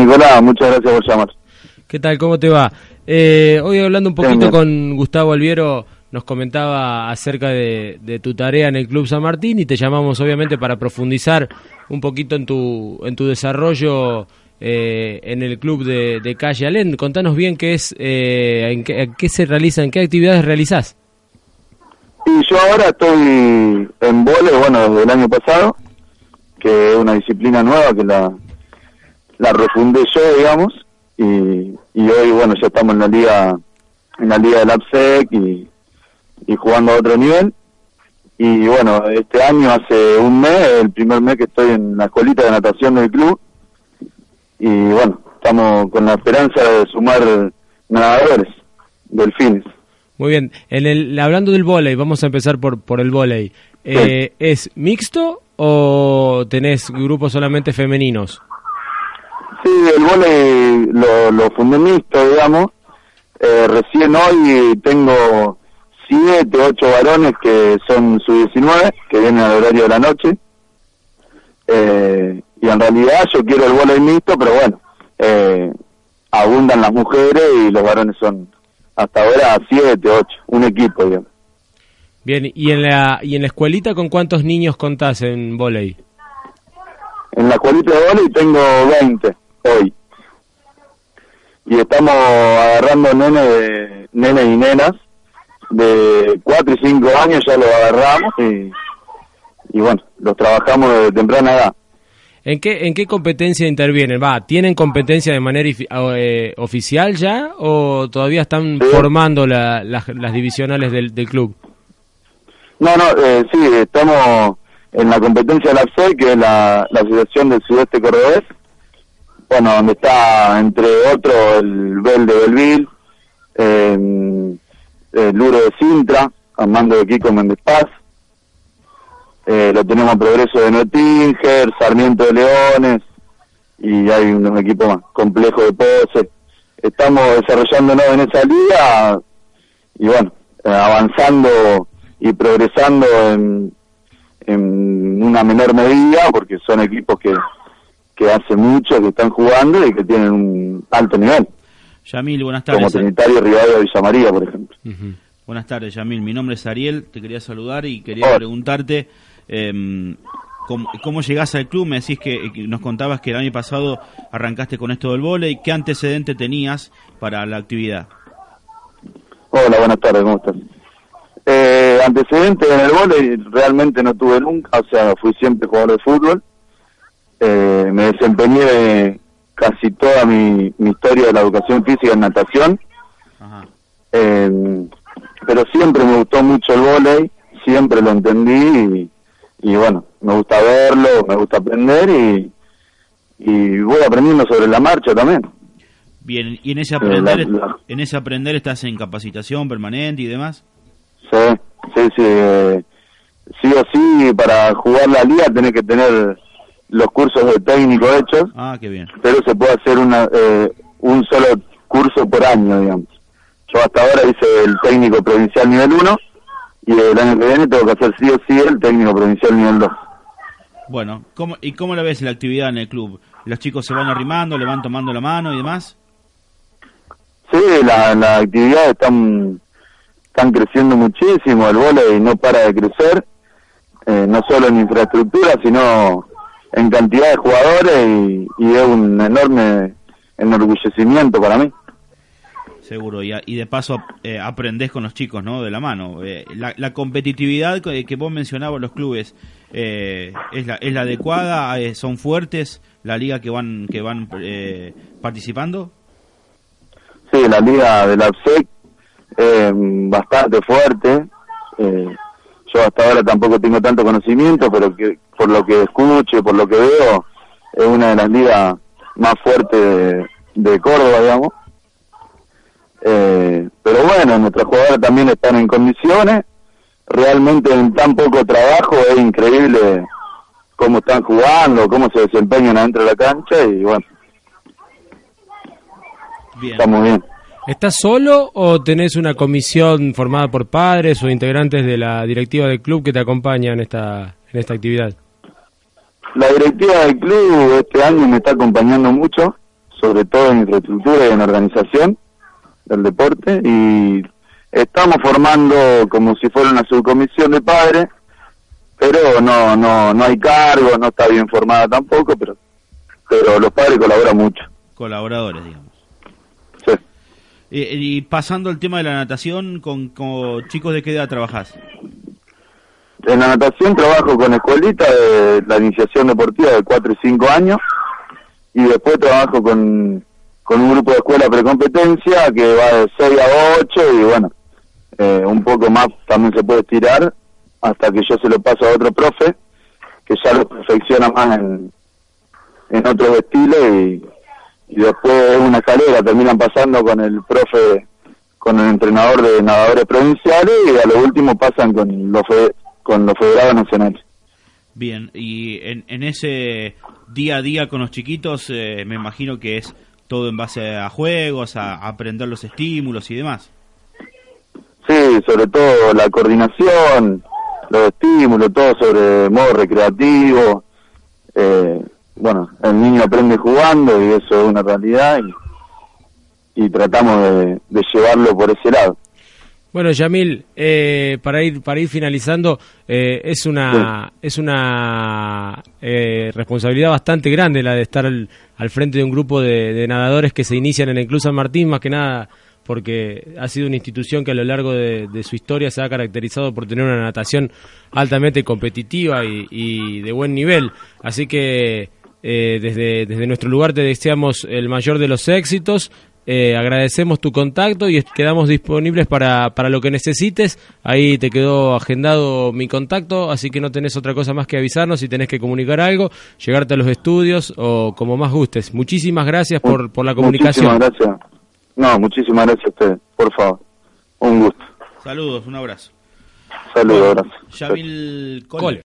Nicolás, muchas gracias por llamar. ¿Qué tal? ¿Cómo te va? Eh, hoy hablando un poquito bien. con Gustavo Alviero, nos comentaba acerca de, de tu tarea en el Club San Martín y te llamamos obviamente para profundizar un poquito en tu, en tu desarrollo eh, en el club de, de Calle Alén. Contanos bien qué es, eh, en qué, en qué se realizan, qué actividades realizás. Y yo ahora estoy en vole, bueno, desde el año pasado, que es una disciplina nueva que la, la refundé yo, digamos, y, y hoy, bueno, ya estamos en la liga, en la liga del APSEC y, y jugando a otro nivel. Y bueno, este año, hace un mes, el primer mes que estoy en la escuelita de natación del club, y bueno, estamos con la esperanza de sumar nadadores, delfines. Muy bien, en el, hablando del vóley, vamos a empezar por, por el vóley. Eh, ¿Es mixto o tenés grupos solamente femeninos? El vóley lo, lo fundé mixto, digamos. Eh, recién hoy tengo siete, ocho varones que son sub-19, que vienen al horario de la noche. Eh, y en realidad yo quiero el vóley mixto, pero bueno, eh, abundan las mujeres y los varones son hasta ahora siete, ocho, un equipo, digamos. Bien, ¿y en la, y en la escuelita con cuántos niños contás en vóley? En la escuelita de vóley tengo 20 hoy. Y estamos agarrando nene, de, nene y nenas de 4 y 5 años, ya los agarramos y, y bueno, los trabajamos desde temprana edad. ¿En qué, ¿En qué competencia intervienen? Va, ¿Tienen competencia de manera eh, oficial ya o todavía están Sí. formando la- las, las divisionales del, del club? No, no, eh, sí, estamos en la competencia de la APSE, que es la, la Asociación del Sudeste Cordobés, bueno, donde está, entre otros, el Bel de Belville, eh, el Luro de Sintra, al mando de Kiko Méndez Paz, eh, lo tenemos Progreso de Notinger, Sarmiento de Leones, y hay un, equipo más, Complejo de Pose. Estamos desarrollándonos en esa liga, y bueno, avanzando y progresando en, en una menor medida, porque son equipos que, que hace mucho que están jugando y que tienen un alto nivel, Yamil, buenas como tardes. Trinitario Rivadavia Villa María, por ejemplo. Buenas tardes, Yamil. Mi nombre es Ariel, te quería saludar y quería Hola. preguntarte em, ¿cómo, cómo llegás al club. Me decís que, que nos contabas que el año pasado arrancaste con esto del vóley. ¿Qué antecedente tenías para la actividad? Hola, buenas tardes, ¿cómo estás? Eh, antecedentes en el vóley realmente no tuve nunca, o sea, fui siempre jugador de fútbol. Eh, me desempeñé casi toda mi, mi historia de la educación física en natación. Ajá. Eh, pero siempre me gustó mucho el vóley, siempre lo entendí y, y bueno, me gusta verlo, me gusta aprender y, y voy aprendiendo sobre la marcha también. Bien, y en ese aprender, la- la- en ese aprender estás en capacitación permanente y demás. Sí, sí, sí. eh, sí o sí, para jugar la liga tenés que tener los cursos de técnico hechos, Ah, qué bien. pero se puede hacer una, eh, un solo curso por año, digamos. Yo hasta ahora hice el técnico provincial nivel 1 y el año que viene tengo que hacer sí o sí el técnico provincial nivel 2. Bueno, ¿cómo, ¿y cómo la ves la actividad en el club? ¿Los chicos se van arrimando, le van tomando la mano y demás? Sí, la, la actividad están, están creciendo muchísimo, el vóley no para de crecer, eh, no solo en infraestructura, sino en cantidad de jugadores y, y es un enorme enorgullecimiento para mí. Seguro, y, a- y de paso eh, aprendés con los chicos, ¿no? De la mano. Eh, la, la competitividad que, que vos mencionabas los clubes, eh, ¿es, la, ¿es la adecuada? Eh, ¿Son fuertes la liga que van que van eh, participando? Sí, la liga de la APSEC eh, bastante fuerte. Eh, yo hasta ahora tampoco tengo tanto conocimiento, pero que por lo que escucho y por lo que veo, es una de las ligas más fuerte de, de Córdoba, digamos. Eh, pero bueno, nuestros jugadores también están en condiciones. Realmente en tan poco trabajo es increíble cómo están jugando, cómo se desempeñan adentro de la cancha y bueno, Bien. estamos bien. ¿Estás solo o tenés una comisión formada por padres o integrantes de la directiva del club que te acompañan en esta, en esta actividad? La directiva del club este año me está acompañando mucho, sobre todo en infraestructura y en organización del deporte y estamos formando como si fuera una subcomisión de padres, pero no no no hay cargo, no está bien formada tampoco, pero pero los padres colaboran mucho. Colaboradores, digamos. Sí. Eh, y pasando al tema de la natación, ¿con, con chicos de qué edad trabajás? En la natación trabajo con escuelita de la iniciación deportiva de 4 y 5 años y después trabajo con, con un grupo de escuela precompetencia que va de 6 a 8 y bueno, eh, un poco más también se puede estirar hasta que yo se lo paso a otro profe que ya lo perfecciona más en, en otros estilos y, y después es una escalera, terminan pasando con el profe, con el entrenador de nadadores provinciales y a lo último pasan con los, con los federados nacionales. Bien, y en, en ese día a día con los chiquitos, eh, me imagino que es todo en base a juegos, a, a aprender los estímulos y demás. Sí, sobre todo la coordinación, los estímulos, todo sobre modo recreativo. Eh, bueno, el niño aprende jugando y eso es una realidad y, y tratamos de, de llevarlo por ese lado. Bueno, Yamil, eh, para ir para ir finalizando, eh, es una es una eh, responsabilidad bastante grande la de estar al, al frente de un grupo de, de nadadores que se inician en el Club San Martín, más que nada porque ha sido una institución que a lo largo de, de su historia se ha caracterizado por tener una natación altamente competitiva y, y de buen nivel. Así que eh, desde, desde nuestro lugar te deseamos el mayor de los éxitos. Eh, agradecemos tu contacto y quedamos disponibles para, para lo que necesites. Ahí te quedó agendado mi contacto, así que no tenés otra cosa más que avisarnos si tenés que comunicar algo, llegarte a los estudios o como más gustes. Muchísimas gracias por, por la comunicación. Muchísimas gracias. No, muchísimas gracias a ustedes, por favor. Un gusto. Saludos, un abrazo. Saludos, abrazo. Yamil Cole. Cole.